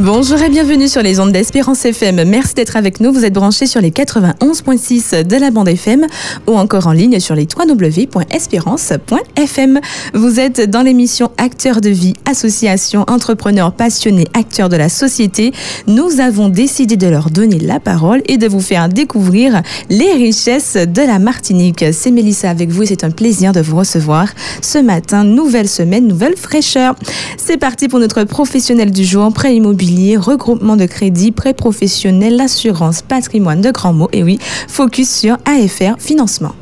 Bonjour et bienvenue sur les ondes d'Espérance FM. Merci d'être avec nous. Vous êtes branchés sur les 91.6 de la bande FM ou encore en ligne sur les www.espérance.fm. Vous êtes dans l'émission Acteurs de vie, association, entrepreneurs passionnés, acteurs de la société. Nous avons décidé de leur donner la parole et de vous faire découvrir les richesses de la Martinique. C'est Mélissa avec vous et c'est un plaisir de vous recevoir ce matin. Nouvelle semaine, nouvelle fraîcheur. C'est parti pour notre professionnel du jour, prêt immobilier regroupement de crédit, prêt professionnel, assurance, patrimoine de grands mots. Et oui, focus sur AFR Financement.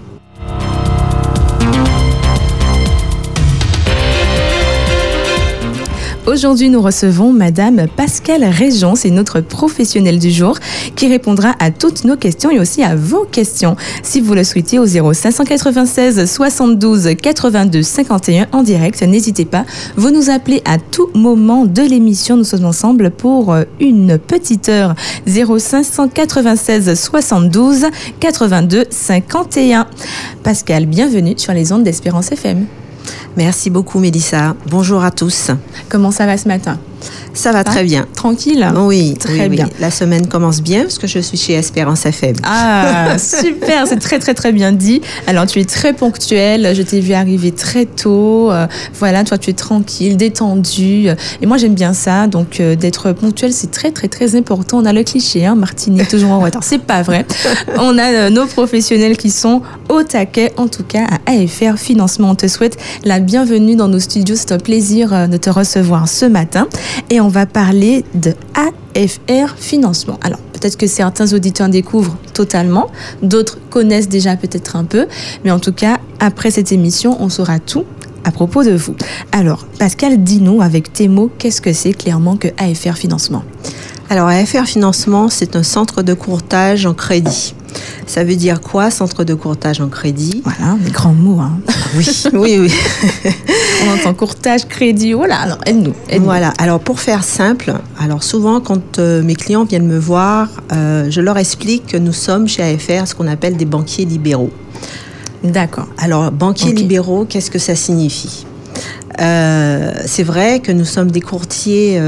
Aujourd'hui, nous recevons Madame Pascale Région, c'est notre professionnelle du jour, qui répondra à toutes nos questions et aussi à vos questions. Si vous le souhaitez, au 0596 72 82 51 en direct, n'hésitez pas. Vous nous appelez à tout moment de l'émission. Nous sommes ensemble pour une petite heure. 0596 72 82 51. Pascal, bienvenue sur les ondes d'Espérance FM. Merci beaucoup Mélissa. Bonjour à tous. Comment ça va ce matin? Ça va très bien. Tranquille Oui, très bien. La semaine commence bien parce que je suis chez Espérance FM. Ah, super, c'est très très très bien dit. Alors tu es très ponctuelle, je t'ai vu arriver très tôt. Euh, voilà, toi tu es tranquille, détendue. Et moi j'aime bien ça, donc euh, d'être ponctuelle c'est très très très important. On a le cliché, hein, Martinique toujours en retard. C'est pas vrai. On a euh, nos professionnels qui sont au taquet, en tout cas à AFR Financement. On te souhaite la bienvenue dans nos studios. C'est un plaisir de te recevoir ce matin. Et on va parler de AFR Financement. Alors, peut-être que certains auditeurs découvrent totalement, d'autres connaissent déjà peut-être un peu, mais en tout cas, après cette émission, on saura tout à propos de vous. Alors, Pascal, dis-nous avec tes mots, qu'est-ce que c'est clairement que AFR Financement? Alors, AFR Financement, c'est un centre de courtage en crédit. Ça veut dire quoi, centre de courtage en crédit? Voilà, des grands mots. Hein. Oui, oui, oui. On entend courtage, crédit, voilà. Alors, aide-nous. voilà. Alors, pour faire simple, alors souvent, quand euh, mes clients viennent me voir, euh, je leur explique que nous sommes chez AFR ce qu'on appelle des banquiers libéraux. D'accord. Alors, banquiers libéraux, qu'est-ce que ça signifie? Euh, c'est vrai que nous sommes des courtiers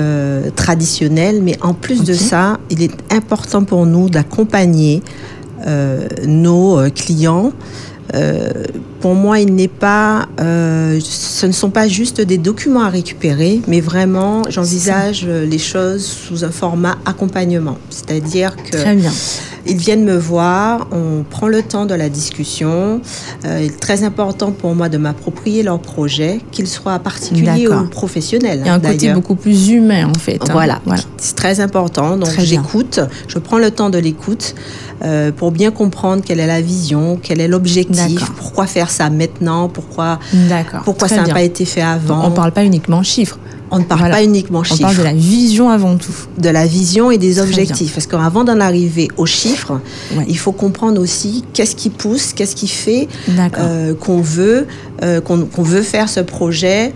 traditionnels, mais en plus de ça, il est important pour nous d'accompagner euh, nos euh, clients. Euh, pour moi, il n'est pas, ce ne sont pas juste des documents à récupérer, mais vraiment, j'envisage les choses sous un format accompagnement. C'est-à-dire que Très bien. Ils viennent me voir, on prend le temps de la discussion. il est très important pour moi de m'approprier leur projet, qu'il soit particulier ou professionnel. Il y a un côté beaucoup plus humain en fait. Hein. Voilà, voilà. c'est très important. Donc j'écoute, je prends le temps de l'écoute. Euh, pour bien comprendre quelle est la vision, quel est l'objectif, pourquoi faire ça maintenant, pourquoi, pourquoi ça n'a pas été fait avant. On ne parle pas uniquement chiffres. On ne parle pas uniquement chiffres. On parle de la vision avant tout. De la vision et des objectifs. Parce qu'avant d'en arriver aux chiffres, il faut comprendre aussi qu'est-ce qui pousse, qu'est-ce qui fait euh, qu'on veut, euh, qu'on veut faire ce projet,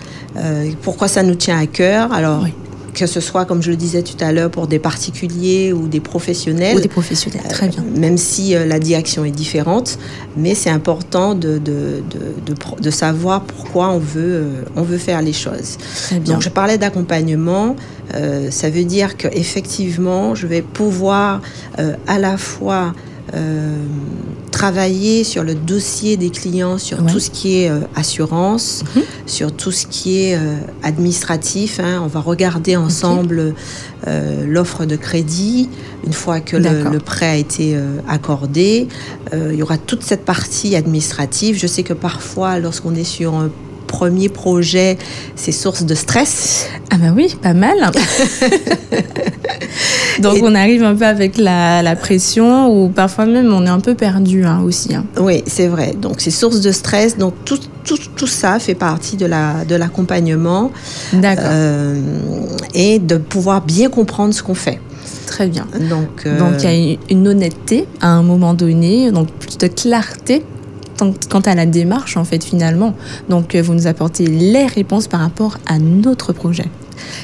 pourquoi ça nous tient à cœur. Alors, que ce soit, comme je le disais tout à l'heure, pour des particuliers ou des professionnels. Ou des professionnels, très bien. Euh, même si euh, la direction est différente, mais c'est important de, de, de, de, savoir pourquoi on veut, euh, on veut faire les choses. Très bien. Donc, je parlais d'accompagnement. ça veut dire qu'effectivement, je vais pouvoir à la fois euh, travailler sur le dossier des clients, sur tout ce qui est euh, assurance, mhm. sur tout ce qui est euh, administratif. Hein. On va regarder ensemble l'offre de crédit. Une fois que le, prêt a été accordé, il y aura toute cette partie administrative. Je sais que parfois, lorsqu'on est sur un premier projet, c'est source de stress. Ah ben oui, pas mal. Donc on arrive un peu avec la, pression ou parfois même on est un peu perdu hein, aussi. Hein. Oui, c'est vrai. Donc c'est source de stress. Donc tout, tout, tout, ça fait partie de l'accompagnement. La, D'accord. Euh, et de pouvoir bien comprendre ce qu'on fait. Très bien. Donc, euh, donc il y a une honnêteté à un moment donné, donc plus de clarté quant à la démarche en fait finalement. Donc euh, vous nous apportez les réponses par rapport à notre projet.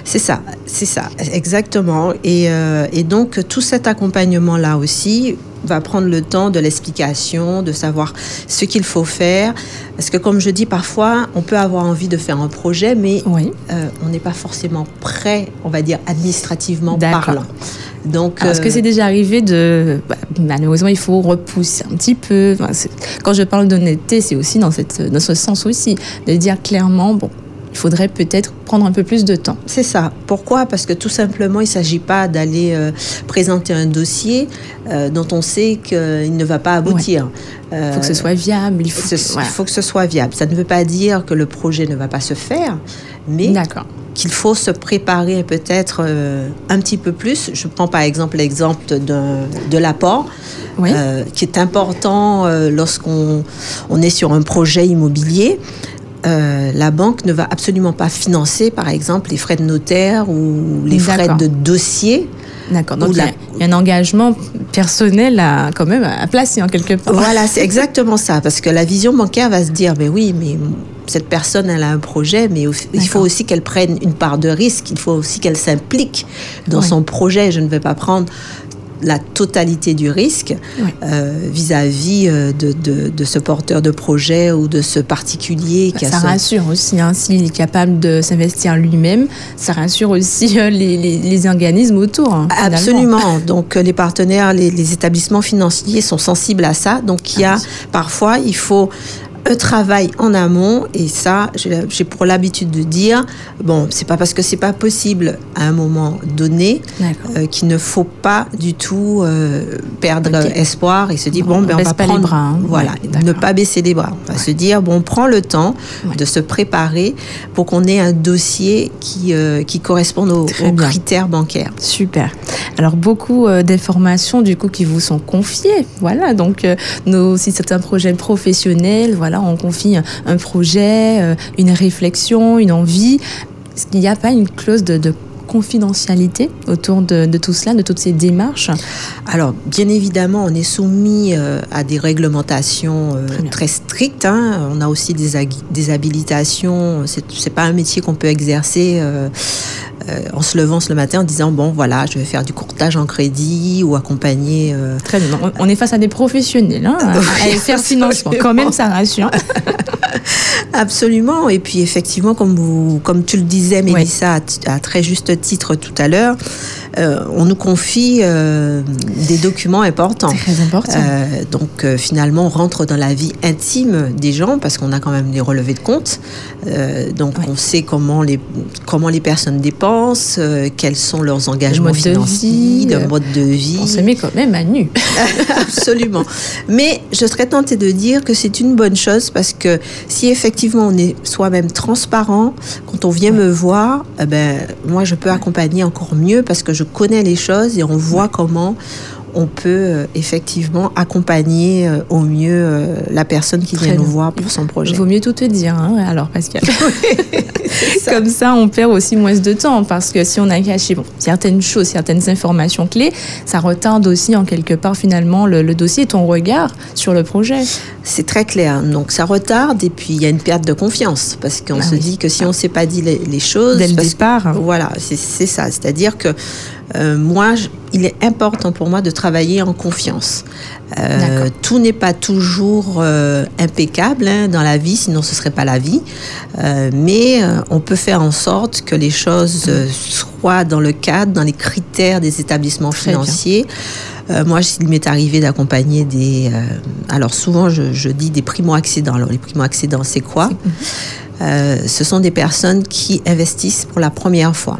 C'est ça, c'est ça, exactement. Et, euh, et, donc tout cet accompagnement-là aussi, va prendre le temps de l'explication, de savoir ce qu'il faut faire. Parce que comme je dis, parfois, on peut avoir envie de faire un projet, mais euh, on n'est pas forcément prêt, on va dire, administrativement parlant. Donc, Est-ce que c'est déjà arrivé de... Bah, malheureusement, il faut repousser un petit peu? quand je parle d'honnêteté, c'est aussi dans, cette, dans ce sens aussi, de dire clairement, bon, faudrait peut-être prendre un peu plus de temps. C'est ça. Pourquoi? Parce que tout simplement, il ne s'agit pas d'aller euh, présenter un dossier euh, dont on sait qu'il ne va pas aboutir. Il faut que ce soit viable. Il faut, il faut que ce soit viable. Ça ne veut pas dire que le projet ne va pas se faire, mais qu'il faut se préparer peut-être euh, un petit peu plus. Je prends par exemple l'exemple de l'apport. qui est important lorsqu'on on est sur un projet immobilier. Euh, la banque ne va absolument pas financer, par exemple, les frais de notaire ou les frais de dossier. D'accord. Donc, il y, a un engagement personnel à, quand même à placer en quelque part. Voilà, c'est exactement ça. Parce que la vision bancaire va se dire, mais oui, mais cette personne, elle a un projet, mais il faut aussi qu'elle prenne une part de risque. Il faut aussi qu'elle s'implique dans son projet. Je ne vais pas prendre la totalité du risque euh, vis-à-vis euh, de, ce porteur de projet ou de ce particulier. Qui ça rassure aussi, hein, s'il est capable de s'investir lui-même, ça rassure aussi euh, les, organismes autour. Hein, Absolument. Donc les partenaires, les, les, établissements financiers sont sensibles à ça. Donc il y a ah parfois, il faut un travail en amont et ça, j'ai pour l'habitude de dire, bon, c'est pas parce que c'est pas possible à un moment donné euh, qu'il ne faut pas du tout euh, perdre espoir et se dire bon, ben on va pas prendre, les bras, hein. voilà, ne pas baisser les bras. On va se dire bon, on prend le temps de se préparer pour qu'on ait un dossier qui euh, qui corresponde aux, critères bancaires. Super. Alors beaucoup d'informations du coup qui vous sont confiées, voilà. Donc nos, si c'est un projet professionnel, voilà on confie un projet, euh, une réflexion, une envie. Est-ce qu'il n'y a pas une clause de, confidentialité autour de, tout cela, de toutes ces démarches Alors, bien évidemment, on est soumis euh, à des réglementations euh, très, strictes. Hein. On a aussi des, des habilitations. C'est, n'est pas un métier qu'on peut exercer euh, en se levant le matin en disant bon voilà je vais faire du courtage en crédit ou accompagner. Très bien. On est face à des professionnels hein, à, faire financement. Quand même ça rassure. Absolument. Et puis effectivement comme vous comme tu le disais Mélissa à, très juste titre tout à l'heure. Euh, on nous confie des documents importants. Très importants. donc finalement, on rentre dans la vie intime des gens parce qu'on a quand même des relevés de compte. donc on sait comment les, comment les personnes dépensent euh, quels sont leurs engagements financiers, de mode de vie. On se met quand même à nu. Absolument. Mais je serais tentée de dire que c'est une bonne chose parce que si effectivement on est soi-même transparent, quand on vient me voir, eh ben, moi je peux accompagner encore mieux parce que je connais les choses et on voit comment on peut euh, effectivement accompagner euh, au mieux euh, la personne qui vient nous voir pour son projet. Il vaut mieux tout te dire, hein, alors Pascal. Comme ça, on perd aussi moins de temps parce que si on a caché bon, certaines choses, certaines informations clés, ça retarde aussi en quelque part finalement le, dossier ton regard sur le projet. C'est très clair. Donc ça retarde et puis il y a une perte de confiance parce qu'on ah se dit que si on ne s'est pas dit les, choses... Dès le départ. Voilà, c'est ça. C'est-à-dire que euh, moi, il est important pour moi de travailler en confiance. Euh, tout n'est pas toujours euh, impeccable hein, dans la vie, sinon ce serait pas la vie. mais on peut faire en sorte que les choses soient dans le cadre, dans les critères des établissements financiers. moi, il m'est arrivé d'accompagner des. alors, souvent, je, je dis des primo-accédants. Alors, les primo-accédants, c'est quoi? Ce sont des personnes qui investissent pour la première fois.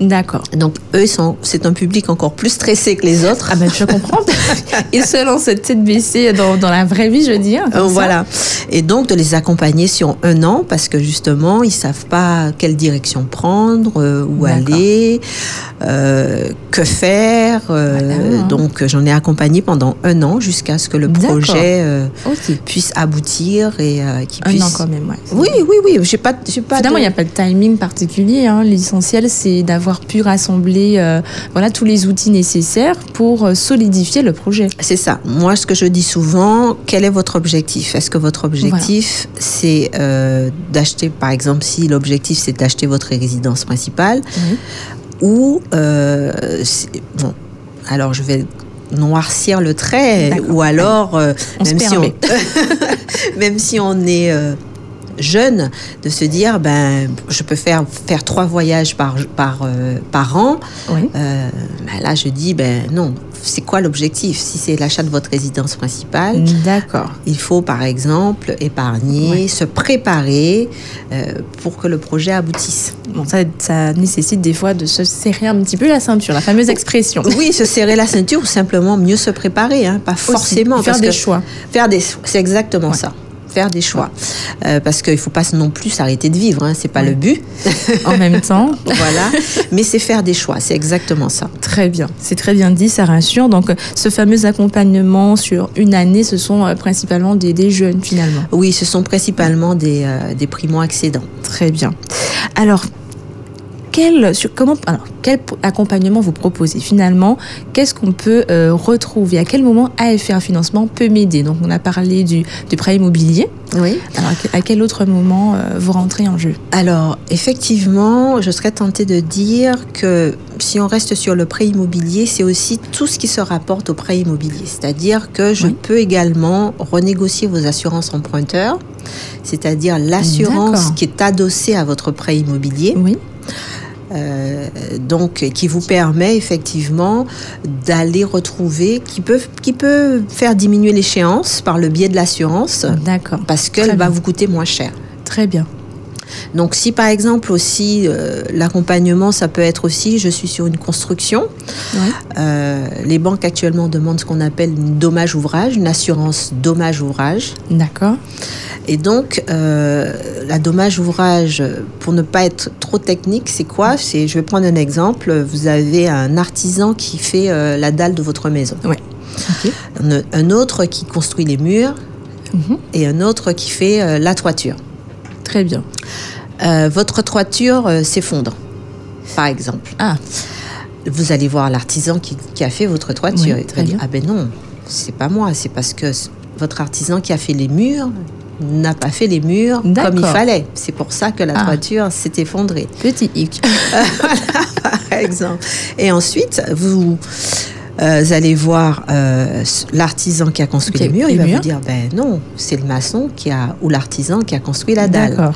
D'accord. Donc eux, sont, c'est un public encore plus stressé que les autres. Ah ben je comprends. Ils se lancent tête baissée dans, dans la vraie vie, je veux dire. Euh, voilà. Et donc de les accompagner sur un an parce que justement ils savent pas quelle direction prendre, euh, où aller, euh, que faire. Donc j'en ai accompagné pendant un an jusqu'à ce que le projet puisse aboutir et qu'il puisse. Un an quand même. Ouais. Oui, oui, oui. J'ai pas, j'ai pas. Finalement, il n'y a pas de timing particulier. Hein. L'essentiel, c'est d'avoir pu rassembler euh, voilà, tous les outils nécessaires pour euh, solidifier le projet. C'est ça. Moi, ce que je dis souvent, quel est votre objectif? Est-ce que votre objectif, c'est euh, d'acheter, par exemple, si l'objectif, c'est d'acheter votre résidence principale, ou, bon, alors je vais noircir le trait, ou alors, euh, même, si on, même, si on, est euh, jeune, de se dire, ben, je peux faire, faire trois voyages par, par, euh, par an. Ben là, je dis, ben non, c'est quoi l'objectif? Si c'est l'achat de votre résidence principale, d'accord. Il faut par exemple épargner, se préparer pour que le projet aboutisse. Bon, ça, ça, nécessite des fois de se serrer un petit peu la ceinture, la fameuse expression. Oui, se serrer la ceinture ou simplement mieux se préparer, hein, pas forcément. faire des choix. Faire des, c'est exactement ça faire des choix. Euh, parce qu'il ne faut pas non plus s'arrêter de vivre, hein, c'est pas le but. En même temps. voilà. Mais c'est faire des choix, c'est exactement ça. Très bien, c'est très bien dit, ça rassure. Donc ce fameux accompagnement sur une année, ce sont euh, principalement des, jeunes finalement. Oui, ce sont principalement des, euh, des primo-accédants. Très bien. Alors, quel, sur, comment, quel accompagnement vous proposez finalement? Qu'est-ce qu'on peut euh, retrouver? À quel moment AFR Financement peut m'aider? Donc, on a parlé du, prêt immobilier. Oui. Alors, à quel autre moment euh, vous rentrez en jeu? Alors, effectivement, je serais tentée de dire que si on reste sur le prêt immobilier, c'est aussi tout ce qui se rapporte au prêt immobilier. C'est-à-dire que je peux également renégocier vos assurances emprunteurs, c'est-à-dire l'assurance qui est adossée à votre prêt immobilier. Oui. Euh, donc qui vous permet effectivement d'aller retrouver, qui peut, qui peut faire diminuer l'échéance par le biais de l'assurance. D'accord. Parce qu'elle va vous coûter moins cher. Très bien. Donc si par exemple aussi euh, l'accompagnement, ça peut être aussi, je suis sur une construction. Euh, les banques actuellement demandent ce qu'on appelle une dommage ouvrage, une assurance dommage ouvrage. D'accord. Et donc, euh, la dommage ouvrage, pour ne pas être trop technique, c'est quoi? C'est, je vais prendre un exemple. Vous avez un artisan qui fait la dalle de votre maison. Oui. Un, autre qui construit les murs mhm. et un autre qui fait la toiture. Très bien. votre toiture s'effondre, par exemple. Ah. Vous allez voir l'artisan qui, a fait votre toiture. et très bien. Ah ben non, c'est pas moi, c'est parce que votre artisan qui a fait les murs, n'a pas fait les murs comme il fallait. C'est pour ça que la ah. toiture s'est effondrée. Petit hic. par exemple. Et ensuite, vous, euh, allez voir euh, l'artisan qui a construit les murs. il va vous dire, ben non, c'est le maçon qui a ou l'artisan qui a construit la dalle.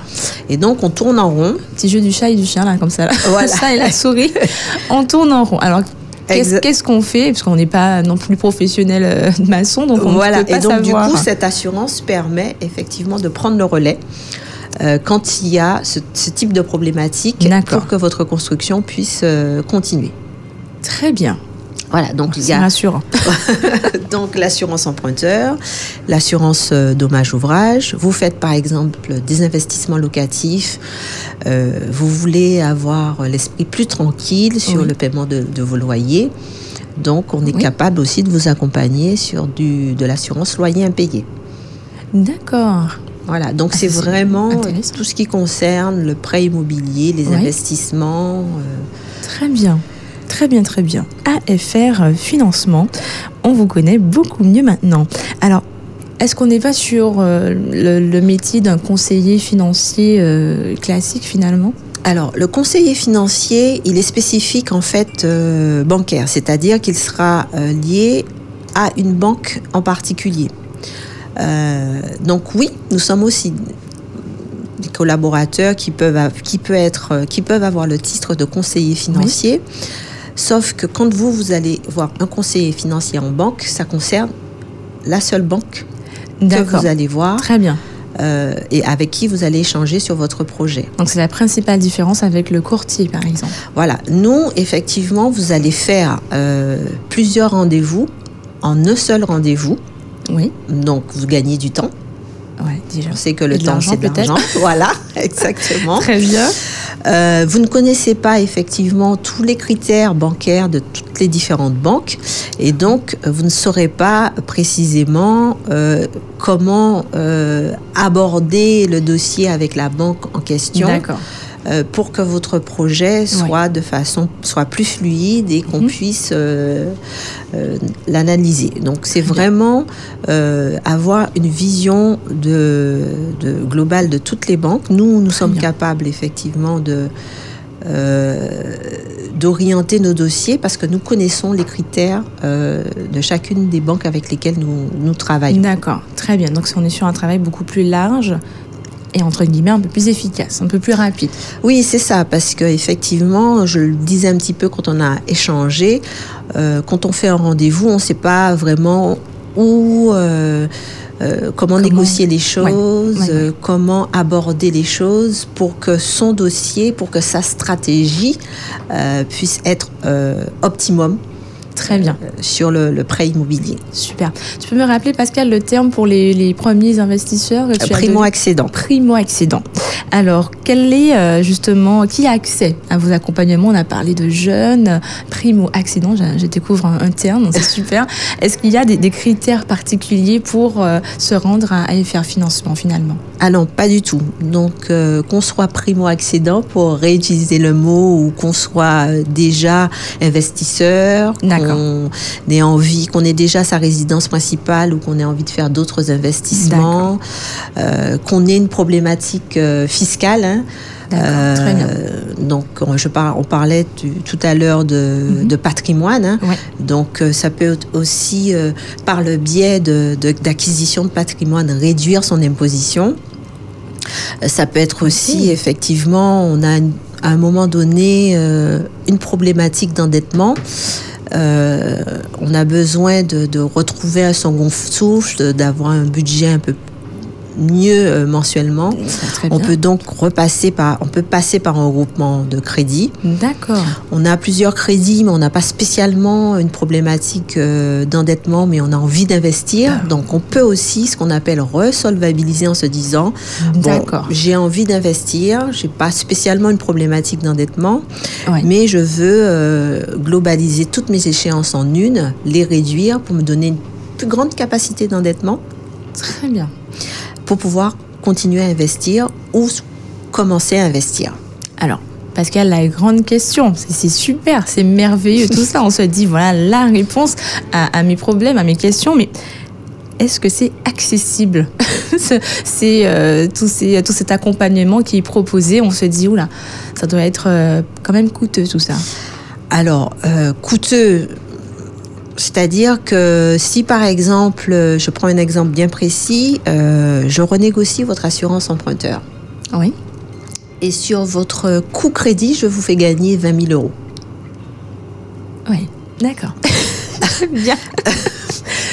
Et donc on tourne en rond. Petit jeu du chat et du chien là, comme ça. Là. Voilà. ça et la souris. on tourne en rond. Alors Qu'est-ce qu'on fait? Parce qu'on n'est pas non plus professionnel euh, maçon, donc on voilà. peut pas Et donc, du coup, cette assurance permet effectivement de prendre le relais. Euh, quand il y a ce, type de problématique pour que votre construction puisse euh, continuer. Très bien. Voilà, donc il y a rassurant. donc l'assurance emprunteur, l'assurance euh, dommage ouvrage. Vous faites par exemple des investissements locatifs. Euh, vous voulez avoir l'esprit plus tranquille sur le paiement de, vos loyers. Donc on est capable aussi de vous accompagner sur du, de l'assurance loyer impayé. D'accord. Voilà, donc ah, c'est vraiment tout ce qui concerne le prêt immobilier, les investissements. Euh. Très bien. Très bien, très bien. AFR Financement, on vous connaît beaucoup mieux maintenant. Alors, est-ce qu'on n'est pas sur euh, le, métier d'un conseiller financier euh, classique finalement? Alors, le conseiller financier, il est spécifique en fait euh, bancaire, c'est-à-dire qu'il sera lié à une banque en particulier. donc oui, nous sommes aussi des collaborateurs qui peuvent, qui peut être, qui peuvent avoir le titre de conseiller financier. Sauf que quand vous, vous allez voir un conseiller financier en banque, ça concerne la seule banque que vous allez voir. Très bien. Euh, et avec qui vous allez échanger sur votre projet. Donc c'est la principale différence avec le courtier, par exemple. Voilà. Nous, effectivement, vous allez faire euh, plusieurs rendez-vous en un seul rendez-vous. Oui. Donc vous gagnez du temps. Ouais, déjà. On sait que le temps, c'est de l'argent. voilà, exactement. Très bien. Euh, vous ne connaissez pas effectivement tous les critères bancaires de toutes les différentes banques et donc vous ne saurez pas précisément euh, comment euh, aborder le dossier avec la banque en question. D'accord. Euh, pour que votre projet soit de façon soit plus fluide et qu'on mhm. puisse euh, euh, l'analyser. Donc c'est vraiment avoir une vision de, globale de toutes les banques. Nous nous sommes capables effectivement de d'orienter nos dossiers parce que nous connaissons les critères de chacune des banques avec lesquelles nous, nous travaillons. D'accord, très bien. Donc on est sur un travail beaucoup plus large et entre guillemets un peu plus efficace, un peu plus rapide. Oui, c'est ça, parce que effectivement, je le disais un petit peu quand on a échangé, euh, quand on fait un rendez-vous, on ne sait pas vraiment où. Euh, euh, comment, négocier les choses, comment aborder les choses pour que son dossier, pour que sa stratégie puisse être optimum Très bien. Euh, sur le, prêt immobilier. Super. Tu peux me rappeler, Pascal, le terme pour les, premiers investisseurs Primo-accédant. Primo-accédant. Alors, quel est euh, justement, qui a accès à vos accompagnements? On a parlé de jeunes, primo-accédant, je, découvre un, terme, c'est super. Est-ce qu'il y a des, critères particuliers pour euh, se rendre à AFR Financement finalement? Ah non, pas du tout. Donc, qu'on soit primo-accédant, pour réutiliser le mot, ou qu'on soit déjà investisseur, qu'on ait envie, qu'on ait déjà sa résidence principale ou qu'on ait envie de faire d'autres investissements, euh, qu'on ait une problématique euh, fiscale. Hein. très bien. Euh, donc, je on parlait tout à l'heure de, mhm. patrimoine. Hein. Donc, ça peut aussi, par le biais d'acquisition de, de, patrimoine, réduire son imposition. Ça peut être aussi, effectivement, on a à un moment donné une problématique d'endettement. Euh, on a besoin de, retrouver un second souffle, d'avoir un budget un peu mieux euh, mensuellement. On peut donc repasser par, on peut passer par un regroupement de crédits. D'accord. On a plusieurs crédits, mais on n'a pas spécialement une problématique euh, d'endettement, mais on a envie d'investir. Ah. Donc on peut aussi ce qu'on appelle resolvabiliser en se disant, D'accord. j'ai envie d'investir, j'ai pas spécialement une problématique d'endettement, mais je veux euh, globaliser toutes mes échéances en une, les réduire pour me donner une plus grande capacité d'endettement. Très bien pour pouvoir continuer à investir ou commencer à investir Alors, Pascal, la grande question, c'est super, c'est merveilleux tout ça. On se dit, voilà la réponse à, mes problèmes, à mes questions, mais est-ce que c'est accessible? C'est euh, tout, tout, cet accompagnement qui est proposé. On se dit, oula, ça doit être euh, quand même coûteux tout ça. Alors, euh, coûteux, c'est-à-dire que si par exemple, je prends un exemple bien précis, euh, je renégocie votre assurance emprunteur. Oui. Et sur votre coût crédit, je vous fais gagner 20 000 euros. Oui, d'accord. bien.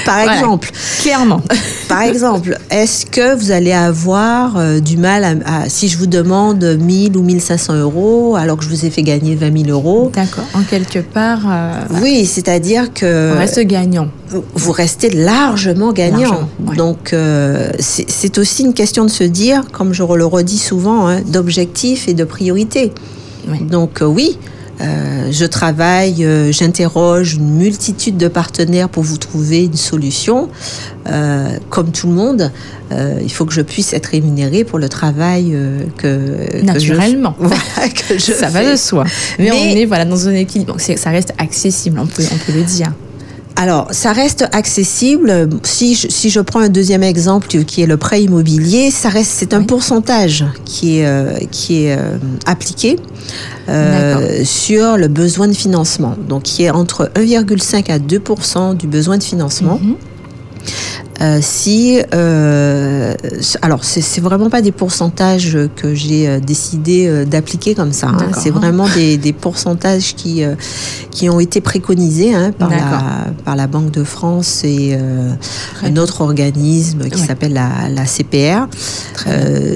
Par exemple. Clairement. Par exemple, est-ce que vous allez avoir euh, du mal à, si je vous demande 1000 ou 1500 euros alors que je vous ai fait gagner 20 000 euros? D'accord. En quelque part. Euh, oui, c'est-à-dire que. On reste gagnant. Vous restez largement gagnant. Donc, euh, c'est aussi une question de se dire, comme je le redis souvent, hein, d'objectif et de priorité. Donc, oui. Euh, je travaille, euh, j'interroge une multitude de partenaires pour vous trouver une solution. Euh, comme tout le monde, il faut que je puisse être rémunérée pour le travail que naturellement. Que je, ça va de soi. Mais, on est voilà dans un équilibre. Ça reste accessible, on peut, on peut le dire. Alors, ça reste accessible. Si je, si je prends un deuxième exemple qui est le prêt immobilier, ça reste c'est un pourcentage qui est qui est appliqué. Euh, sur le besoin de financement, donc qui est entre 1,5 à 2% du besoin de financement. Mhm. Euh, si, euh, alors c'est vraiment pas des pourcentages que j'ai euh, décidé euh, d'appliquer comme ça. Hein. C'est vraiment des, des, pourcentages qui qui ont été préconisés hein, par la par la Banque de France et un autre organisme qui s'appelle la, la, CPR.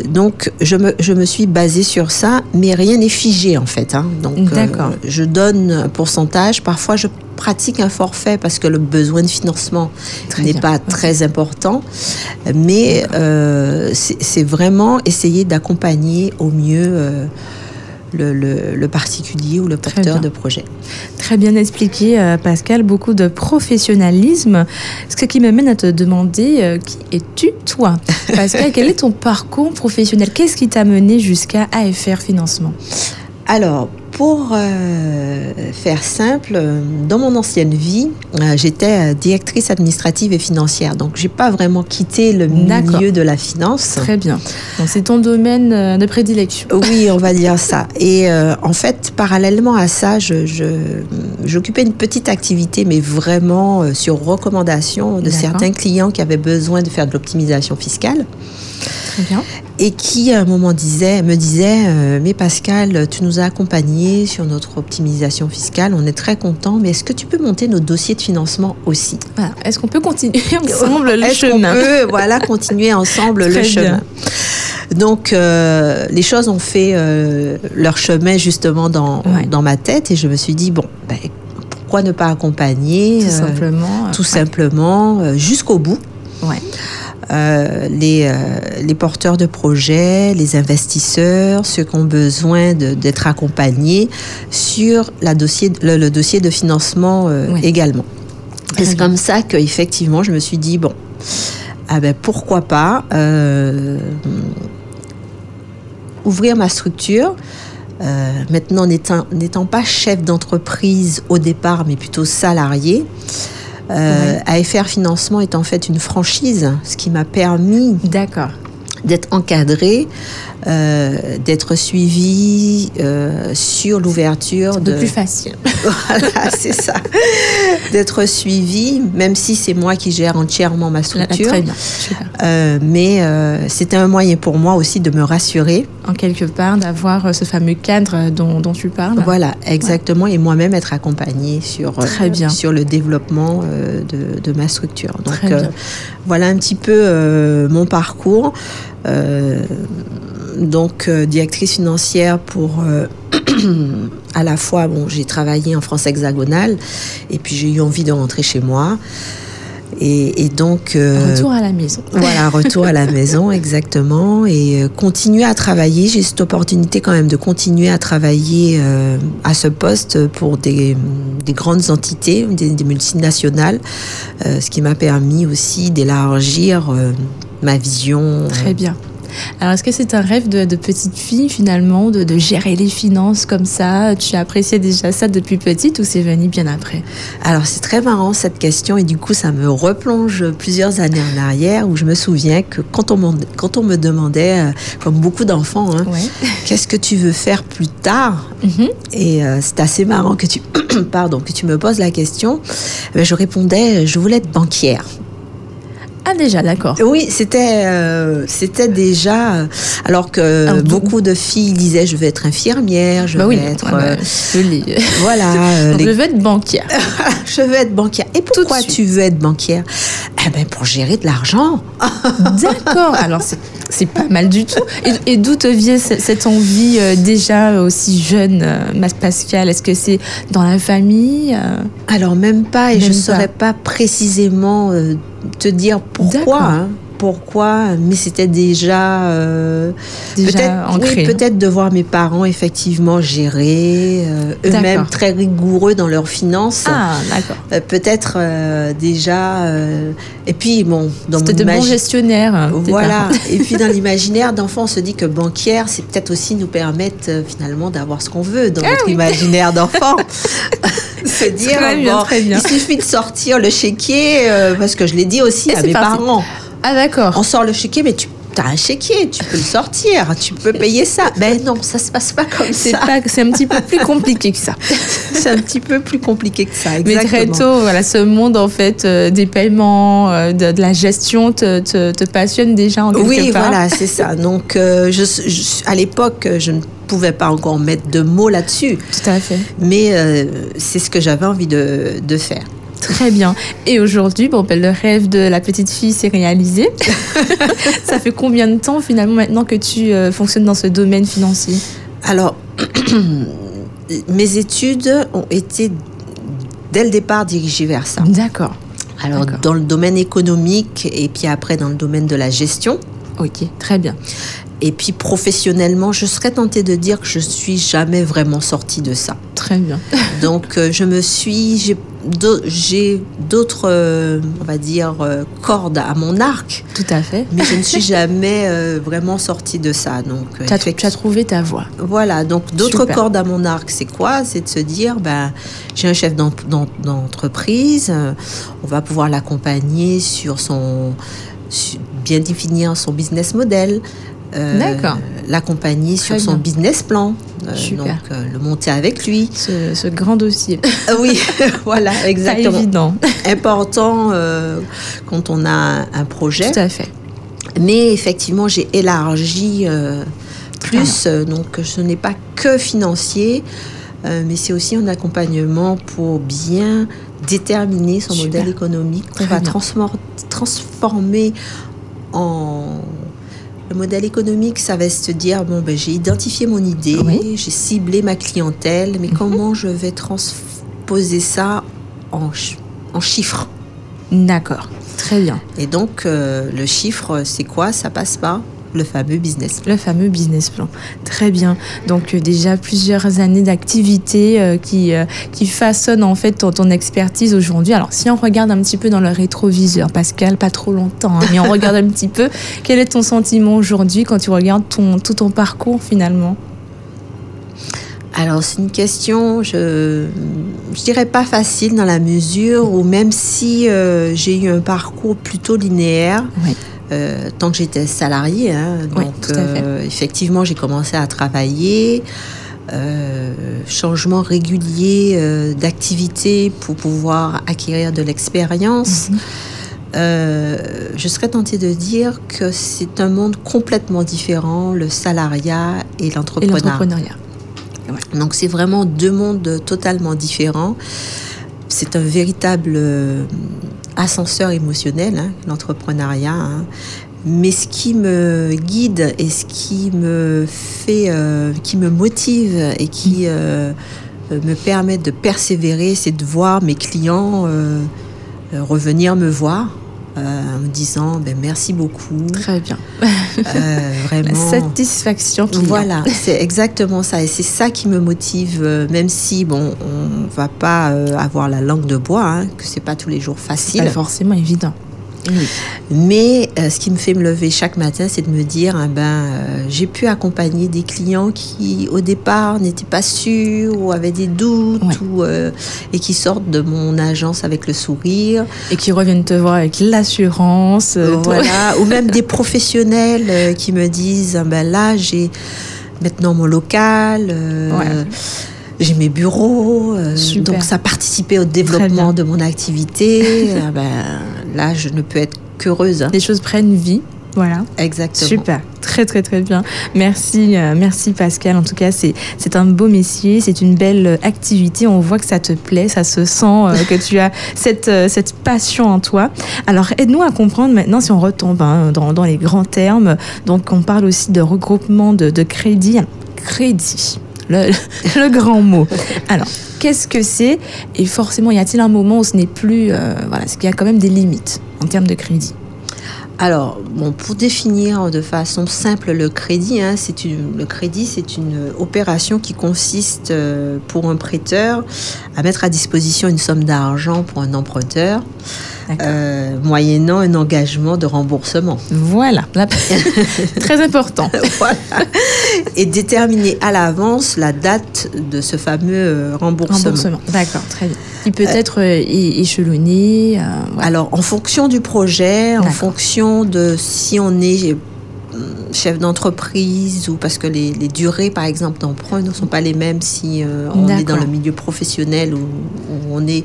donc je me je me suis basée sur ça, mais rien n'est figé en fait. Hein. Donc je donne un pourcentage. Parfois je pratique un forfait parce que le besoin de financement n'est pas très important, mais euh, c'est vraiment essayer d'accompagner au mieux euh, le, particulier ou le porteur de projet. Très bien expliqué, euh, Pascal, beaucoup de professionnalisme, ce qui m'amène à te demander qui es-tu, toi? Pascal, quel est ton parcours professionnel? Qu'est-ce qui t'a mené jusqu'à AFR Financement? Alors, pour euh, faire simple, dans mon ancienne vie, euh, j'étais directrice administrative et financière. Donc, j'ai pas vraiment quitté le milieu de la finance. Très bien. Donc, c'est ton domaine euh, de prédilection. Oui, on va dire ça. Et en fait, parallèlement à ça, j'occupais une petite activité, mais vraiment sur recommandation de certains clients qui avaient besoin de faire de l'optimisation fiscale. Très bien. Et qui, à un moment, disait, me disait Mais Pascal, tu nous as accompagnés sur notre optimisation fiscale. On est très contents. Mais est-ce que tu peux monter nos dossiers de financement aussi? Est-ce qu'on peut continuer ensemble le chemin? on peut, voilà, continuer ensemble le chemin? Donc, euh, les choses ont fait euh, leur chemin justement dans, dans ma tête et je me suis dit, bon, ben, pourquoi ne pas accompagner Tout euh, simplement. tout simplement, jusqu'au bout. Ouais. Euh, les, euh, les, porteurs de projets, les investisseurs, ceux qui ont besoin d'être accompagnés sur la dossier, le, dossier de financement euh, également. c'est comme ça qu'effectivement, je me suis dit, bon, ah ben, pourquoi pas ouvrir ma structure. maintenant, n'étant pas chef d'entreprise au départ, mais plutôt salarié, euh, AFR Financement est en fait une franchise, ce qui m'a permis d'être encadré euh, d'être suivi euh, sur l'ouverture de... plus facile. voilà, c'est ça. d'être suivi, même si c'est moi qui gère entièrement ma structure. Très bien. Euh, mais c'était un moyen pour moi aussi de me rassurer. En quelque part, d'avoir ce fameux cadre dont, dont, tu parles. Voilà, exactement. Et moi-même être accompagnée sur, Très bien. sur le développement de, de, ma structure. Donc voilà un petit peu mon parcours donc euh, directrice financière pour euh, à la fois bon j'ai travaillé en France hexagonale et puis j'ai eu envie de rentrer chez moi. Et, donc euh, retour à la maison. voilà retour à la maison exactement. Et continuer à travailler. J'ai cette opportunité quand même de continuer à travailler à ce poste pour des, grandes entités des, des multinationales ce qui m'a permis aussi d'élargir ma vision très bien alors, est-ce que c'est un rêve de, petite fille finalement, de, gérer les finances comme ça? Tu appréciais déjà ça depuis petite ou c'est venu bien après? Alors, c'est très marrant cette question et du coup, ça me replonge plusieurs années en arrière où je me souviens que quand on, quand on me demandait, euh, comme beaucoup d'enfants, hein, qu'est-ce que tu veux faire plus tard? Mm-hmm. Et euh, c'est assez marrant que tu, pardon, que tu me poses la question. Ben, je répondais, je voulais être banquière. Ah déjà, d'accord. Oui, c'était euh, c'était déjà euh, alors que beaucoup de filles disaient je vais être infirmière, je bah vais être euh, voilà, je veux être banquière. je veux être banquière. Et pourquoi tu veux être banquière? Eh ben pour gérer de l'argent. d'accord. Alors c'est pas mal du tout. Et, d'où te vient cette envie déjà aussi jeune, Pascal Est-ce que c'est dans la famille Alors même pas, et je ne saurais pas précisément te dire pourquoi. Hein, pourquoi, mais c'était déjà, euh, peut-être oui, peut-être de voir mes parents effectivement gérer, euh, eux-mêmes très rigoureux dans leurs finances. Ah, d'accord. Euh, peut-être déjà, et puis bon, dans c'était de bons gestionnaires. Hein, voilà. et puis dans l'imaginaire d'enfant, on se dit que banquière, c'est peut-être aussi nous permettre finalement d'avoir ce qu'on veut dans ah notre imaginaire d'enfant. se dire, il suffit de sortir le chéquier, euh, parce que je l'ai dit aussi à mes parents. Ah d'accord. On sort le chéquier, mais tu as un chéquier, tu peux le sortir, tu peux payer ça. Ben non, ça se passe pas comme ça. C'est un petit peu plus compliqué que ça. c'est un petit peu plus compliqué que ça, exactement. Mais très tôt, voilà, ce monde en fait euh, des paiements, euh, de, la gestion te, te, passionne déjà en quelque oui, part. Oui, voilà, c'est ça. Donc, je, à l'époque, je ne pouvais pas encore mettre de mots là-dessus. Tout à fait. Mais euh, c'est ce que j'avais envie de, de, faire. Très bien. Et aujourd'hui, bon, ben, le rêve de la petite fille s'est réalisé. Ça fait combien de temps finalement maintenant que tu euh, fonctionnes dans ce domaine financier? Alors, mes études ont été dès le départ dirigées vers ça. D'accord. Alors, dans le domaine économique et puis après dans le domaine de la gestion. Ok, très bien. Et puis professionnellement, je serais tentée de dire que je suis jamais vraiment sortie de ça. Très bien. Donc euh, je me suis, j'ai d'autres, euh, on va dire, euh, cordes à mon arc. Tout à fait. Mais je ne suis jamais vraiment sortie de ça. Donc tu as, as, trouvé ta voie. Voilà. Donc d'autres cordes à mon arc, c'est quoi? C'est de se dire, ben j'ai un chef d'entreprise, on va pouvoir l'accompagner sur son bien définir son business model, l'accompagner sur son business plan. Euh, donc, euh, le monter avec lui. Ce, grand dossier. oui, voilà, exactement. Pas évident. Important quand on a un projet. Tout à fait. Mais effectivement, j'ai élargi plus. donc, ce n'est pas que financier, mais c'est aussi un accompagnement pour bien déterminer son modèle économique qu'on va transformer en le modèle économique, ça va se dire bon, ben, j'ai identifié mon idée, j'ai ciblé ma clientèle, mais mhm. comment je vais transposer ça en, en chiffres? D'accord, très bien. Et donc, euh, le chiffre, c'est quoi? Ça passe pas? Le fameux business plan. Le fameux business plan. Très bien. Donc euh, déjà plusieurs années d'activité euh, qui, euh, qui façonnent en fait ton, expertise aujourd'hui. Alors si on regarde un petit peu dans le rétroviseur, Pascal, pas trop longtemps, hein, mais on regarde un petit peu, quel est ton sentiment aujourd'hui quand tu regardes ton, tout ton parcours finalement? Alors c'est une question, je je dirais pas facile dans la mesure où même si j'ai eu un parcours plutôt linéaire, oui. Euh, tant que j'étais salariée. Hein, donc, euh, effectivement, j'ai commencé à travailler. Euh, changement régulier d'activité pour pouvoir acquérir de l'expérience. Mhm. je serais tentée de dire que c'est un monde complètement différent, le salariat et l'entrepreneuriat. Donc c'est vraiment deux mondes totalement différents. C'est un véritable ascenseur émotionnel, hein, l'entrepreneuriat. Hein. Mais ce qui me guide et ce qui me fait, euh, qui me motive et qui euh, me permet de persévérer, c'est de voir mes clients euh, revenir me voir en me disant ben, merci beaucoup. Très bien. vraiment. La satisfaction. Voilà, c'est exactement ça. Et c'est ça qui me motive, même si, bon, on va pas avoir la langue de bois, hein, que c'est pas tous les jours facile. Pas forcément évident. Mais euh, ce qui me fait me lever chaque matin, c'est de me dire, ah ben, euh, j'ai pu accompagner des clients qui, au départ, n'étaient pas sûrs ou avaient des doutes ou, euh, et qui sortent de mon agence avec le sourire. Et qui reviennent te voir avec l'assurance. voilà. ou même des professionnels qui me disent, ah ben là, j'ai maintenant mon local j'ai mes bureaux, donc ça participait au développement de mon activité. Ah ben, là, je ne peux être qu'heureuse. Hein. Les choses prennent vie. Voilà. Exactement. Super. Très, très, très bien. Merci, euh, merci Pascal. En tout cas, c'est, c'est un beau métier, c'est une belle activité. On voit que ça te plaît, ça se sent euh, que tu as cette, euh, cette passion en toi. Alors, aide-nous à comprendre maintenant, si on retombe hein, dans, dans, les grands termes. Donc, on parle aussi de regroupement de, de crédit. Crédit. Le, grand mot. Alors, qu'est-ce que c'est? Et forcément, y a-t-il un moment où ce n'est plus... Euh, voilà, ce qu'il y a quand même des limites en termes de crédit? Alors, bon, pour définir de façon simple le crédit, hein, c'est une, le crédit, c'est une opération qui consiste euh, pour un prêteur à mettre à disposition une somme d'argent pour un emprunteur, euh, moyennant un engagement de remboursement. Voilà, très important. voilà. Et déterminer à l'avance la date de ce fameux euh, remboursement. remboursement. D'accord, très bien. Il peut être échelonné. Alors, en fonction du projet, en fonction de si on est chef d'entreprise ou parce que les, durées, par exemple, d'emprunt ne sont pas les mêmes si euh, on est dans le milieu professionnel ou, on est,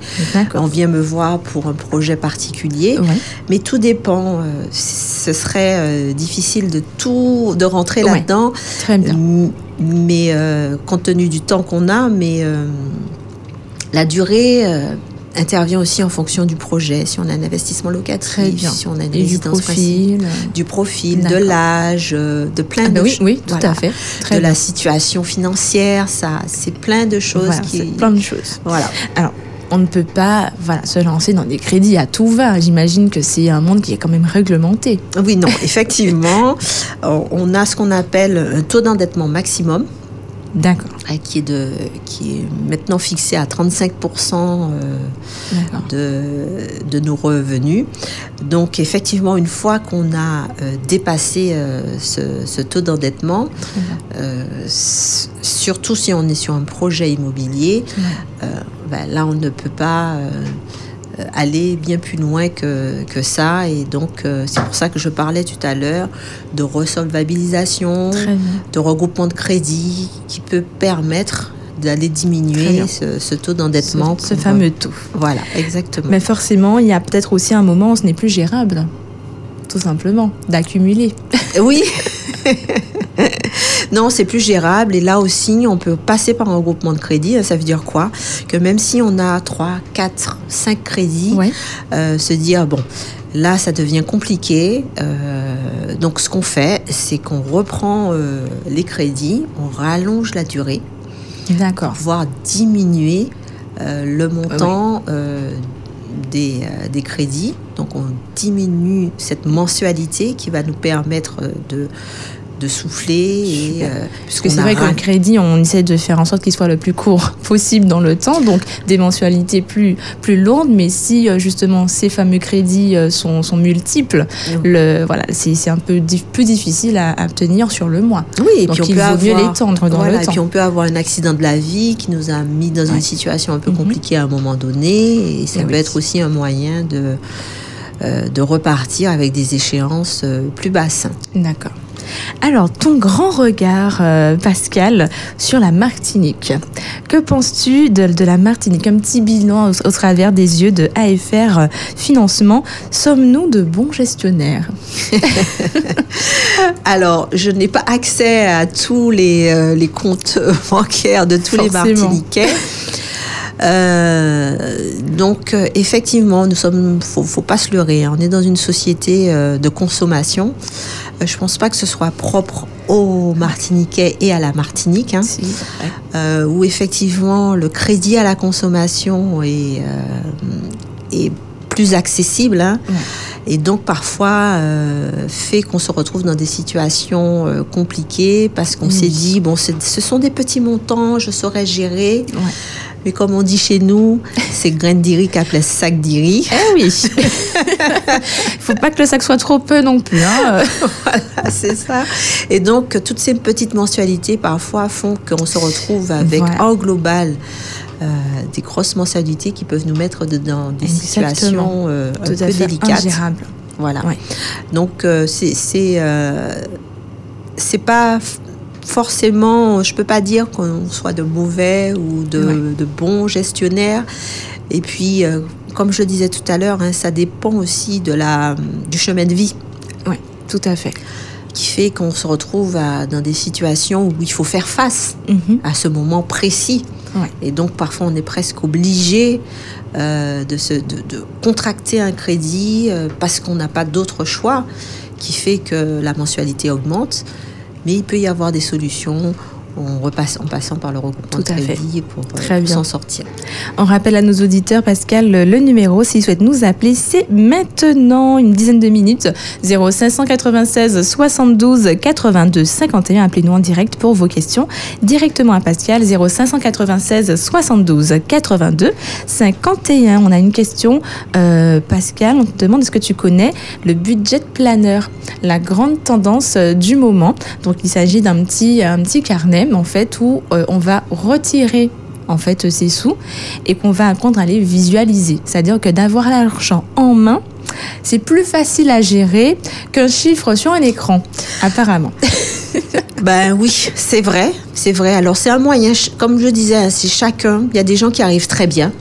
on vient me voir pour un projet particulier. Mais tout dépend. Euh, ce serait euh, difficile de tout, de rentrer là-dedans. Très bien. Mais compte tenu du temps qu'on a, mais la durée intervient aussi en fonction du projet, si on a un investissement locatif, si on a une résidence du profil, du profil, de l'âge, euh, de plein ah de ben oui, oui, tout à fait, de la situation financière, ça, c'est plein de choses qui, plein de choses. Voilà. Alors, on ne peut pas voilà, se lancer dans des crédits à tout va. J'imagine que c'est un monde qui est quand même réglementé. Oui, non, effectivement, on a ce qu'on appelle un taux d'endettement maximum. D'accord. Qui est, de, qui est maintenant fixé à 35% euh, de, de, nos revenus. Donc, effectivement, une fois qu'on a euh, dépassé euh, ce, taux d'endettement, surtout si on est sur un projet immobilier, ben, là, on ne peut pas euh, aller bien plus loin que, que ça. Et donc, euh, c'est pour ça que je parlais tout à l'heure de resolvabilisation, de regroupement de crédit qui peut permettre d'aller diminuer ce, taux d'endettement. Ce, fameux taux. Voilà, exactement. Mais forcément, il y a peut-être aussi un moment où ce n'est plus gérable, tout simplement, d'accumuler. Oui. non, c'est plus gérable. Et là aussi, on peut passer par un regroupement de crédit. Ça veut dire quoi? Que même si on a 3, 4, 5 crédits, euh, se dire, bon, là, ça devient compliqué. Euh, donc, ce qu'on fait, c'est qu'on reprend euh, les crédits, on rallonge la durée. D'accord. Voire diminuer le montant des, des, crédits. Donc on diminue cette mensualité qui va nous permettre de, de souffler. Et, euh, Parce que c'est vrai qu'un crédit, on essaie de faire en sorte qu'il soit le plus court possible dans le temps, donc des mensualités plus, plus lourdes. Mais si euh, justement ces fameux crédits euh, sont, sont multiples, le, voilà, c'est un peu plus difficile à, obtenir sur le mois. Oui, et donc puis on il peut vaut avoir, mieux l'étendre dans le temps. Et puis on peut avoir un accident de la vie qui nous a mis dans une situation un peu mhm. compliquée à un moment donné. Et ça peut être aussi un moyen de, de repartir avec des échéances plus basses. D'accord. Alors, ton grand regard, euh, Pascal, sur la Martinique. Que penses-tu de, la Martinique? Un petit bilan au, travers des yeux de AFR euh, Financement. Sommes-nous de bons gestionnaires? Alors, je n'ai pas accès à tous les, euh, comptes bancaires de tous les Martiniquais. Donc effectivement, nous sommes, faut, faut pas se leurrer. Hein. On est dans une société de consommation euh, je pense pas que ce soit propre aux Martiniquais et à la Martinique, hein, euh, où effectivement le crédit à la consommation est, euh, est plus accessible. Hein, Et donc parfois fait qu'on se retrouve dans des situations compliquées parce qu'on s'est dit, bon, ce sont des petits montants, je saurais gérer. Mais comme on dit chez nous, c'est grain d'iri qu'appelle sac d'iri. Eh oui. Il faut pas que le sac soit trop peu non plus. Hein. voilà, c'est ça. Et donc, toutes ces petites mensualités, parfois, font qu'on se retrouve avec en global euh, des grosses mensualités qui peuvent nous mettre dans des situations euh, un peu délicates. Voilà. Donc, euh, c'est c'est pas forcément, je ne peux pas dire qu'on soit de mauvais ou de, bons gestionnaires. Et puis, euh, comme je le disais tout à l'heure, hein, ça dépend aussi de la, du chemin de vie. Oui, tout à fait. Qui fait qu'on se retrouve dans des situations où il faut faire face mhm. à ce moment précis. Et donc, parfois, on est presque obligé euh, de, se, de, contracter un crédit euh, parce qu'on n'a pas d'autre choix qui fait que la mensualité augmente. Mais il peut y avoir des solutions on repasse, en passant par le regroupement Tout à fait. pour euh, s'en sortir. On rappelle à nos auditeurs, Pascal, le numéro, s'ils souhaitent nous appeler, c'est maintenant, une dizaine de minutes, 0596 72 82 51. Appelez-nous en direct pour vos questions directement à Pascal, 0596 72 82 51. On a une question, euh, Pascal, on te demande est-ce que tu connais le budget planner, la grande tendance euh, du moment. Donc il s'agit d'un petit, un petit carnet fait où euh, on va retirer en fait ces sous et qu'on va apprendre à les visualiser. C'est-à-dire que d'avoir l'argent en main, c'est plus facile à gérer qu'un chiffre sur un écran, apparemment. ben oui, c'est vrai, c'est vrai. Alors c'est un moyen, comme je disais, hein, c'est chacun. Il y a des gens qui arrivent très bien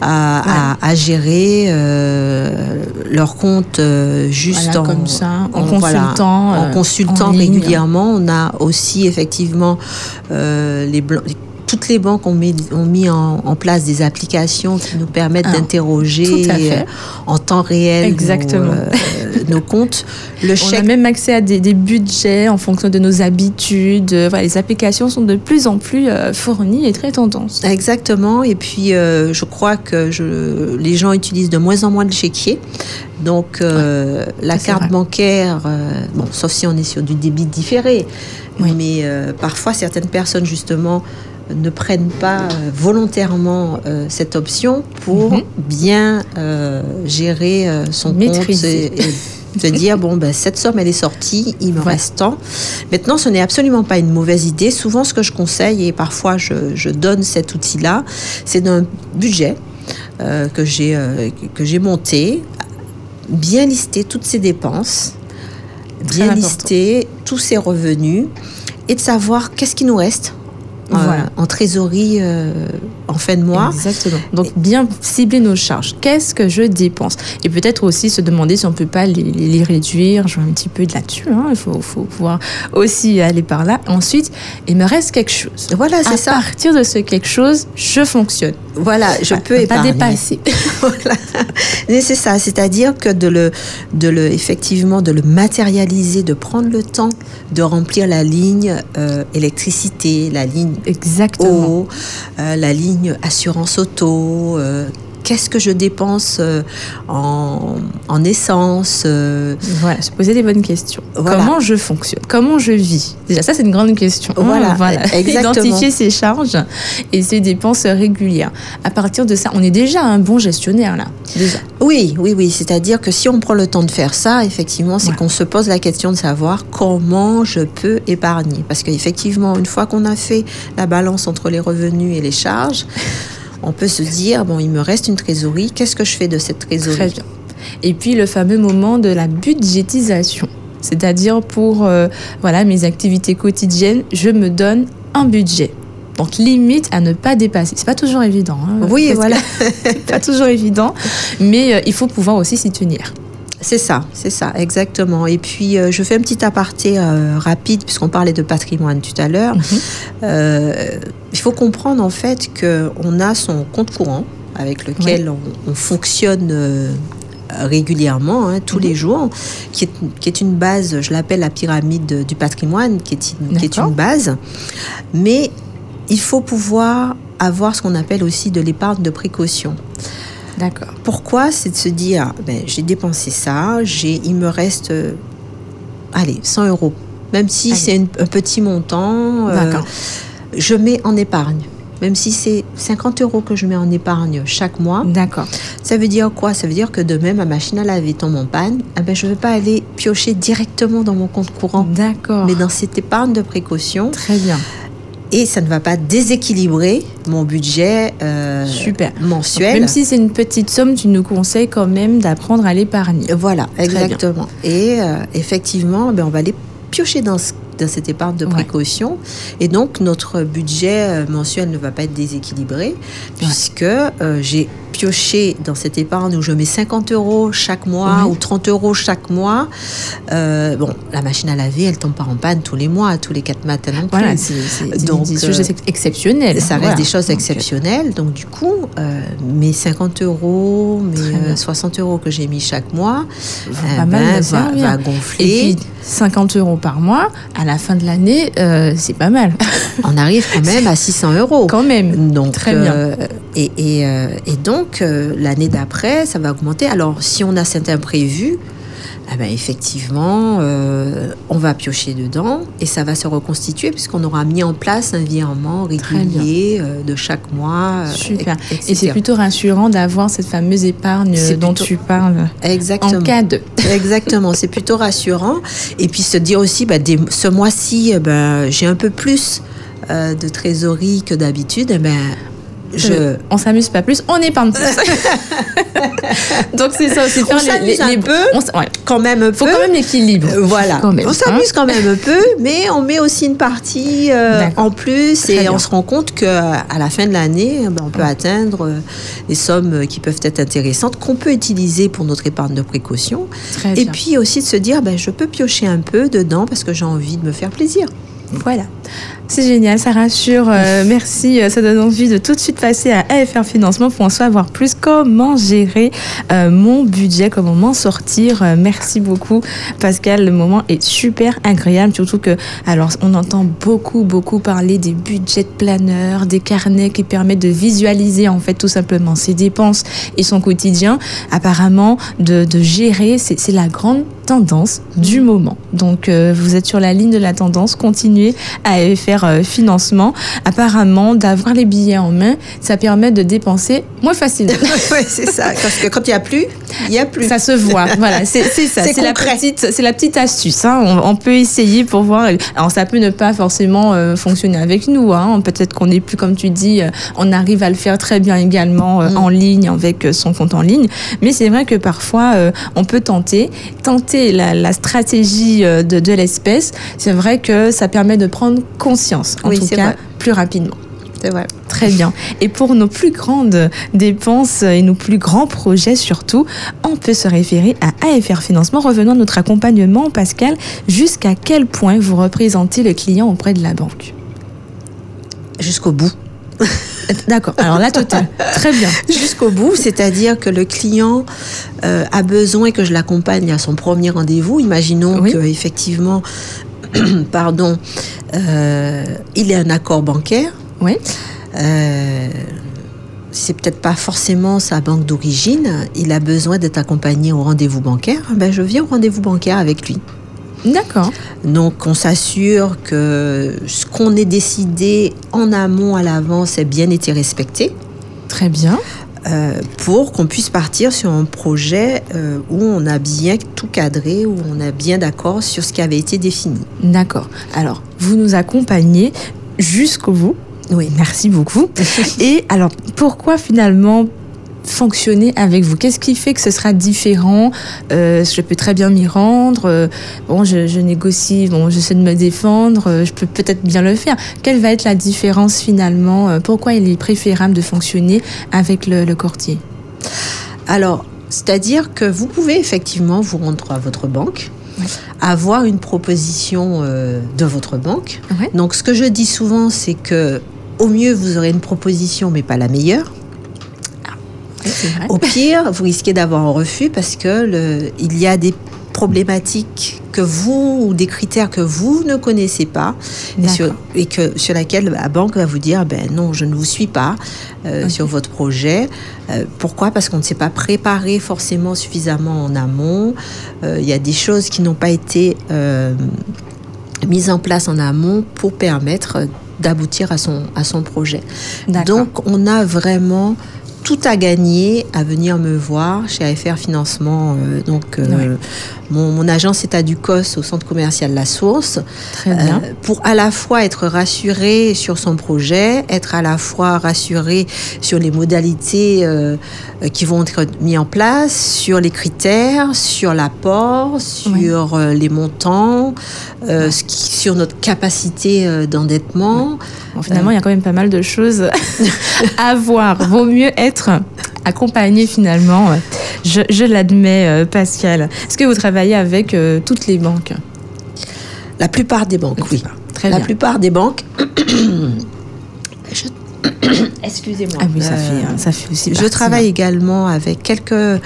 à, gérer euh, leur compte euh, juste en, comme ça, en, consultant, en consultant régulièrement. On a aussi effectivement les, toutes les banques ont mis, ont mis en, place des applications qui nous permettent ah, d'interroger euh, en temps réel Exactement. Nos, nos, comptes. Le chèque... On a même accès à des, budgets en fonction de nos habitudes. Voilà, les applications sont de plus en plus fournies et très tendances. Exactement. Et puis, je crois que je, les gens utilisent de moins en moins le chéquier. Donc, la carte bancaire, bon, sauf si on est sur du débit différé, mais euh, parfois, certaines personnes, justement, ne prennent pas euh, volontairement euh, cette option pour mhm. bien gérer son compte et, se dire bon ben cette somme elle est sortie il me reste tant. Maintenant ce n'est absolument pas une mauvaise idée. Souvent ce que je conseille et parfois je, je donne cet outil là c'est d'un budget que j'ai que j'ai monté bien lister toutes ses dépenses bien lister tous ses revenus et de savoir qu'est-ce qui nous reste euh, en trésorerie euh, en fin de mois. Exactement. Donc bien cibler nos charges. Qu'est-ce que je dépense? Et peut-être aussi se demander si on ne peut pas les, réduire. Je vois un petit peu de là-dessus. Hein. Il faut, faut, pouvoir aussi aller par là. Ensuite, il me reste quelque chose. Voilà, c'est ça. À partir de ce quelque chose, je fonctionne. Voilà, je peux épargner. Pas dépasser. voilà. C'est ça. C'est-à-dire que de le, de le, effectivement, de le matérialiser, de prendre le temps de remplir la ligne euh, électricité, la ligne Exactement. Euh, la ligne assurance auto, euh, qu'est-ce que je dépense euh, en, essence Voilà, se poser des bonnes questions. Comment je fonctionne? Comment je vis? Déjà, ça, c'est une grande question. Voilà, voilà. Identifier ses charges et ses dépenses régulières. À partir de ça, on est déjà un bon gestionnaire, là. Déjà. Oui, oui, oui. C'est-à-dire que si on prend le temps de faire ça, effectivement, c'est qu'on se pose la question de savoir comment je peux épargner. Parce qu'effectivement, une fois qu'on a fait la balance entre les revenus et les charges, on peut se dire, bon, il me reste une trésorerie, qu'est-ce que je fais de cette trésorerie? Très bien. Et puis le fameux moment de la budgétisation, c'est-à-dire pour euh, voilà, mes activités quotidiennes, je me donne un budget. Donc limite à ne pas dépasser. C'est pas toujours évident. Hein, oui, voilà. pas toujours évident, mais euh, il faut pouvoir aussi s'y tenir. C'est ça, c'est ça, exactement. Et puis, euh, je fais un petit aparté euh, rapide, puisqu'on parlait de patrimoine tout à l'heure. Mhm. Euh, il faut comprendre en fait qu'on a son compte courant avec lequel on, fonctionne régulièrement, hein, tous les mhm. jours, qui est, qui est, une base, je l'appelle la pyramide du patrimoine, qui est, une, qui est une base. Mais il faut pouvoir avoir ce qu'on appelle aussi de l'épargne de précaution. D'accord. Pourquoi C'est de se dire, ben, j'ai dépensé ça, j'ai, il me reste, euh, allez, 100 euros. Même si c'est un petit montant, euh, je mets en épargne. Même si c'est 50 euros que je mets en épargne chaque mois. D'accord. Ça veut dire quoi? Ça veut dire que demain, ma machine à laver tombe en panne. Eh ben, je ne vais pas aller piocher directement dans mon compte courant. D'accord. Mais dans cette épargne de précaution. Très bien et ça ne va pas déséquilibrer mon budget euh, Super. mensuel. même si c'est une petite somme, tu nous conseilles quand même d'apprendre à l'épargner. Voilà, exactement. Et euh, effectivement, ben, on va aller piocher dans ce dans cette épargne de précaution. Et donc, notre budget euh, mensuel ne va pas être déséquilibré, puisque euh, j'ai pioché dans cette épargne où je mets 50 euros chaque mois ou 30 euros chaque mois. Euh, bon, la machine à laver, elle tombe pas en panne tous les mois, tous les quatre matins non plus. Voilà, c'est donc des choses exceptionnelles. Ça reste des choses exceptionnelles. Donc, du coup, mes 50 euros, mes 60 euros que j'ai mis chaque mois, va, eh ben, va, va, gonfler. Et puis, 50 euros par mois, à la fin de l'année, euh, c'est pas mal. On arrive quand même à 600 euros. Quand même. Donc, Très bien. Euh, et, et, euh, donc, l'année d'après, ça va augmenter. Alors, si on a cet imprévu, ah ben, effectivement, euh, on va piocher dedans et ça va se reconstituer puisqu'on aura mis en place un virement régulier euh, de chaque mois. Euh, Super. Et c'est plutôt rassurant d'avoir cette fameuse épargne dont tu parles. Exactement. En cas de. Exactement. c'est plutôt rassurant. Et puis se dire aussi, bah, ce mois-ci, ben, j'ai un peu plus de trésorerie que d'habitude. Ben, je... On s'amuse pas plus, on épargne plus. Donc c'est ça, c'est faire on les, peu, quand même un Faut quand même l'équilibre. Euh, voilà, on s'amuse quand même un peu, mais on met aussi une partie euh, en plus et on se rend compte que à la fin de l'année, ben, on peut atteindre euh, des sommes qui peuvent être intéressantes qu'on peut utiliser pour notre épargne de précaution. et puis aussi de se dire, ben, je peux piocher un peu dedans parce que j'ai envie de me faire plaisir. Voilà. C'est génial, ça rassure. Euh, merci, ça donne envie de tout de suite passer à AFR Financement pour en savoir plus comment gérer mon budget, comment m'en sortir? merci beaucoup, Pascal. Le moment est super agréable, surtout que, alors, on entend beaucoup, beaucoup parler des budgets planeurs, des carnets qui permettent de visualiser en fait tout simplement ses dépenses et son quotidien. Apparemment, de, de gérer, c'est la grande tendance du moment. Donc, euh, vous êtes sur la ligne de la tendance, continuez à faire euh, financement. Apparemment, d'avoir les billets en main, ça permet de dépenser moins facilement. oui, c'est ça. Parce que quand il n'y a plus, il n'y a plus. Ça se voit. voilà, c'est ça. C'est la petite, c'est la petite astuce. Hein. On, peut essayer pour voir. Alors, ça peut ne pas forcément euh, fonctionner avec nous. Hein. Peut-être qu'on n'est plus, comme tu dis, on arrive à le faire très bien également mm. en ligne avec son compte en ligne. Mais c'est vrai que parfois, on peut tenter, tenter la, stratégie euh, de, l'espèce, c'est vrai que ça permet de prendre conscience, en tout cas, plus rapidement. C'est vrai. Très bien. Et pour nos plus grandes dépenses et nos plus grands projets surtout, on peut se référer à AFR Financement. Revenons à notre accompagnement, Pascal. Jusqu'à quel point vous représentez le client auprès de la banque? Jusqu'au bout. D'accord. Alors la totale. Très bien. Jusqu'au bout, c'est-à-dire que le client euh, a besoin que je l'accompagne à son premier rendez-vous. Imaginons qu'effectivement, que effectivement, pardon, euh, il ait un accord bancaire. Oui. Euh, c'est peut-être pas forcément sa banque d'origine, il a besoin d'être accompagné au rendez-vous bancaire, ben je viens au rendez-vous bancaire avec lui. D'accord. Donc on s'assure que ce qu'on ait décidé en amont à l'avance ait bien été respecté. Très bien. Euh, pour qu'on puisse partir sur un projet euh, où on a bien tout cadré, où on a bien d'accord sur ce qui avait été défini. D'accord. Alors, vous nous accompagnez jusqu'au bout. Oui. Merci beaucoup. Et alors, pourquoi finalement fonctionner avec vous Qu'est-ce qui fait que ce sera différent euh, Je peux très bien m'y rendre. Euh, bon, je, négocie, bon, j'essaie de me défendre. Euh, je peux peut-être bien le faire. Quelle va être la différence finalement Pourquoi il est préférable de fonctionner avec le, courtier? Alors, c'est-à-dire que vous pouvez effectivement vous rendre à votre banque. avoir une proposition de votre banque. Donc, ce que je dis souvent, c'est que au mieux, vous aurez une proposition, mais pas la meilleure. Au pire, vous risquez d'avoir un refus parce que le, il y a des problématiques que vous ou des critères que vous ne connaissez pas et sur, et que sur laquelle la banque va vous dire ben non je ne vous suis pas euh, sur votre projet. Euh, pourquoi? Parce qu'on ne s'est pas préparé forcément suffisamment en amont. Euh, il y a des choses qui n'ont pas été mises en place en amont pour permettre d'aboutir à son à son projet. Donc on a vraiment tout à gagner à venir me voir chez AFR Financement. Euh, donc, euh, mon, agence est à Ducos au centre commercial La Source. Très bien. Euh, pour à la fois être rassuré sur son projet, être à la fois rassuré sur les modalités qui vont être mises en place, sur les critères, sur l'apport, sur les montants, sur notre capacité d'endettement. finalement, il y a quand même pas mal de choses à voir. Vaut mieux être être accompagné finalement. Je, l'admets, euh, Pascal. Est-ce que vous travaillez avec euh, toutes les banques? La plupart des banques, oui. Très La plupart des banques. Excusez-moi. Ah oui, ça, fait, euh, ça fait aussi. Je travaille également avec quelques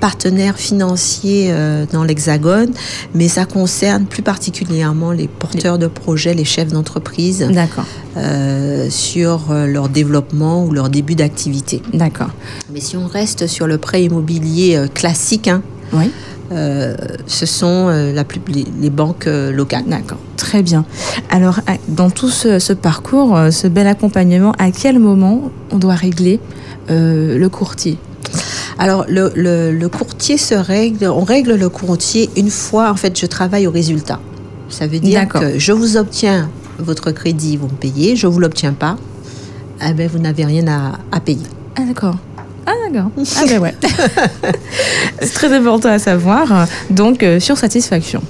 partenaires financiers euh, dans l'Hexagone, mais ça concerne plus particulièrement les porteurs de projets, les chefs d'entreprise. D'accord. Euh, sur leur développement ou leur début d'activité. D'accord. Mais si on reste sur le prêt immobilier classique, hein, oui. Euh, ce sont euh, la plus, les, banques euh, locales. D'accord, très bien. Alors, dans tout ce, parcours, ce bel accompagnement, à quel moment on doit régler le courtier? Alors, le, le, courtier se règle, on règle le courtier une fois, en fait, je travaille au résultat. Ça veut dire que je vous obtiens votre crédit, vous me payez, je ne vous l'obtiens pas, eh ben, vous n'avez rien à, à payer. Ah, d'accord. Ah d'accord. Ah ben ouais. c'est très important à savoir. Donc euh, sur satisfaction.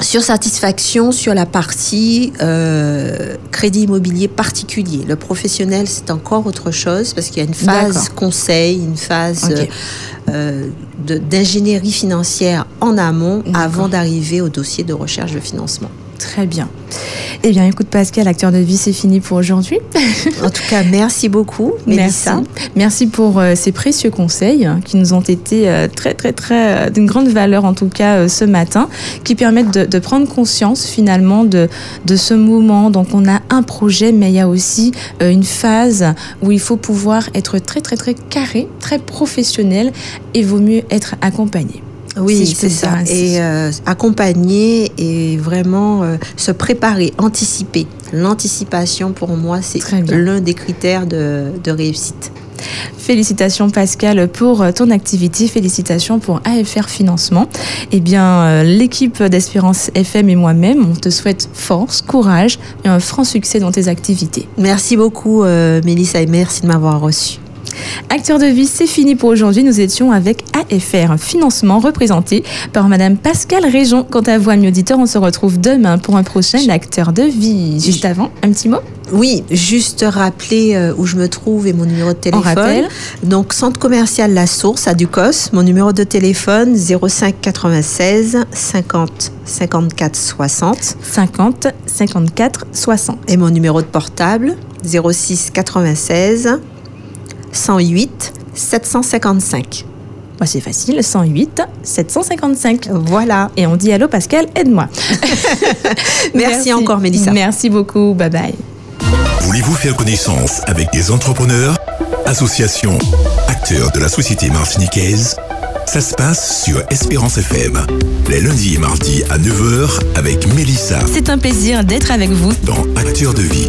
Sur satisfaction, sur la partie euh, crédit immobilier particulier. Le professionnel, c'est encore autre chose parce qu'il y a une phase conseil, une phase euh, d'ingénierie financière en amont avant d'arriver au dossier de recherche de financement. Très bien. Eh bien, écoute Pascal, acteur de vie, c'est fini pour aujourd'hui. en tout cas, merci beaucoup, Mélissa. Merci, merci pour euh, ces précieux conseils hein, qui nous ont été euh, très, très, très, euh, d'une grande valeur en tout cas ce matin, qui permettent de, prendre conscience finalement de, de ce moment. Donc, on a un projet, mais il y a aussi une phase où il faut pouvoir être très, très, très carré, très professionnel et vaut mieux être accompagné. Oui, c'est ça. Et euh, accompagner et vraiment euh, se préparer, anticiper. L'anticipation, pour moi, c'est l'un des critères de, réussite. Félicitations Pascal pour euh, ton activité, félicitations pour AFR Financement. Eh bien, l'équipe d'Espérance FM et moi-même, on te souhaite force, courage et un franc succès dans tes activités. Merci beaucoup Mélissa et merci de m'avoir reçu. Acteur de vie, c'est fini pour aujourd'hui. Nous étions avec AFR, un financement représenté par Madame Pascal Réjon. Quant à vous, amis auditeurs, on se retrouve demain pour un prochain acteur de vie. Juste avant, un petit mot? Oui, juste rappeler euh, où je me trouve et mon numéro de téléphone. Donc, centre commercial La Source à Ducos. Mon numéro de téléphone 05 96 50 54 60. 50 54 60. Et mon numéro de portable 06 96 108 755. c'est facile, 108 755. Voilà. Et on dit allô Pascal, aide-moi. Merci, encore Mélissa. Merci beaucoup, bye bye. Voulez-vous faire connaissance avec des entrepreneurs, associations, acteurs de la société martiniquaise? Ça se passe sur Espérance FM, les lundis et mardis à 9h avec Mélissa. C'est un plaisir d'être avec vous dans Acteurs de vie.